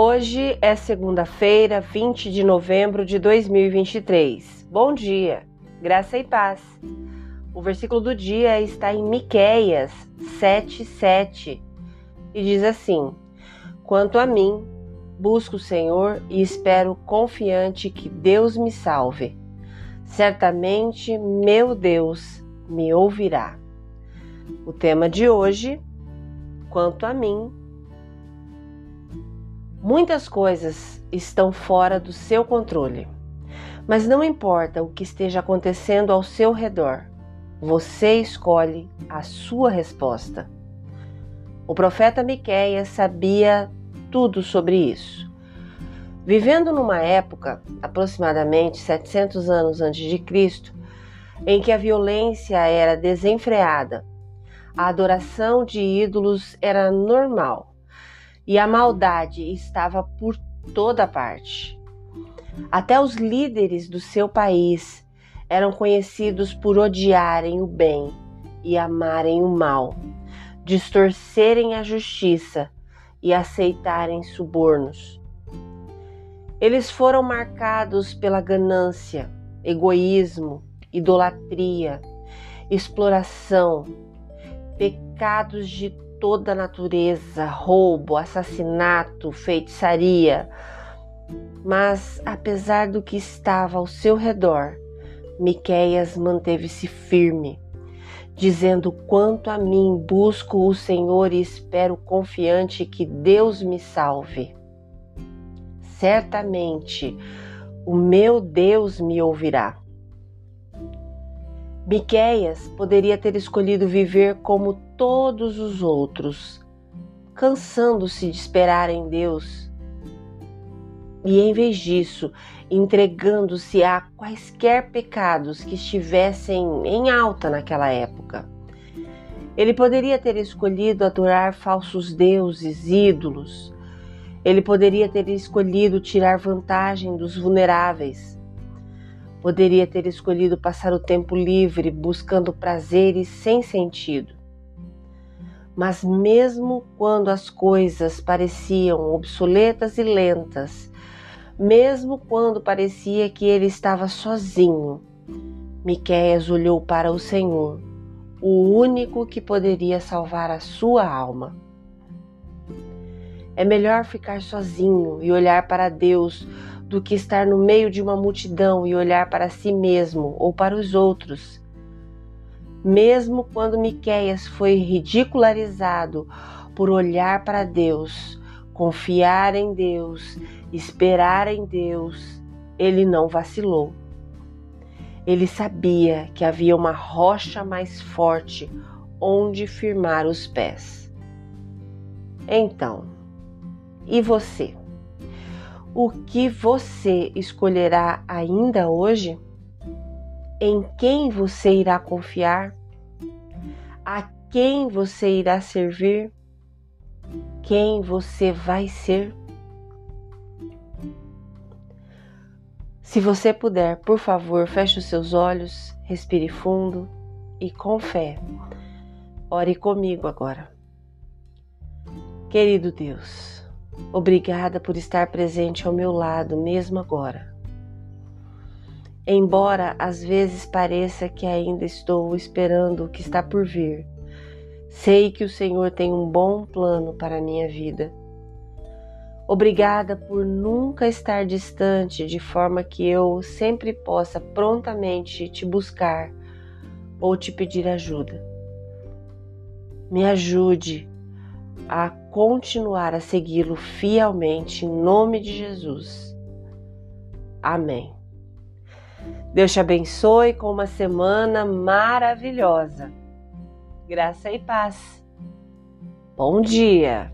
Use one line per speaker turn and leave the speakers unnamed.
Hoje é segunda-feira, 20 de novembro de 2023. Bom dia, graça e paz. O versículo do dia está em Miqueias 7:7 e diz assim: Quanto a mim, busco o Senhor e espero confiante que Deus me salve. Certamente meu Deus me ouvirá. O tema de hoje, quanto a mim, Muitas coisas estão fora do seu controle, mas não importa o que esteja acontecendo ao seu redor, você escolhe a sua resposta. O profeta Miqueias sabia tudo sobre isso. Vivendo numa época, aproximadamente 700 anos antes de Cristo, em que a violência era desenfreada, a adoração de ídolos era normal e a maldade estava por toda parte. Até os líderes do seu país eram conhecidos por odiarem o bem e amarem o mal, distorcerem a justiça e aceitarem subornos. Eles foram marcados pela ganância, egoísmo, idolatria, exploração, pecados de toda a natureza, roubo, assassinato, feitiçaria. Mas apesar do que estava ao seu redor, Miqueias manteve-se firme, dizendo: "Quanto a mim, busco o Senhor e espero confiante que Deus me salve. Certamente o meu Deus me ouvirá." Miqueias poderia ter escolhido viver como todos os outros, cansando-se de esperar em Deus. E em vez disso, entregando-se a quaisquer pecados que estivessem em alta naquela época. Ele poderia ter escolhido adorar falsos deuses, ídolos. Ele poderia ter escolhido tirar vantagem dos vulneráveis Poderia ter escolhido passar o tempo livre buscando prazeres sem sentido. Mas, mesmo quando as coisas pareciam obsoletas e lentas, mesmo quando parecia que ele estava sozinho, Miqueias olhou para o Senhor, o único que poderia salvar a sua alma. É melhor ficar sozinho e olhar para Deus do que estar no meio de uma multidão e olhar para si mesmo ou para os outros. Mesmo quando Miqueias foi ridicularizado por olhar para Deus, confiar em Deus, esperar em Deus, ele não vacilou. Ele sabia que havia uma rocha mais forte onde firmar os pés. Então, e você? O que você escolherá ainda hoje? Em quem você irá confiar? A quem você irá servir? Quem você vai ser? Se você puder, por favor, feche os seus olhos, respire fundo e com fé. Ore comigo agora. Querido Deus, Obrigada por estar presente ao meu lado, mesmo agora. Embora às vezes pareça que ainda estou esperando o que está por vir, sei que o Senhor tem um bom plano para a minha vida. Obrigada por nunca estar distante, de forma que eu sempre possa prontamente te buscar ou te pedir ajuda. Me ajude a continuar a segui-lo fielmente em nome de Jesus. Amém. Deus te abençoe com uma semana maravilhosa. Graça e paz. Bom dia.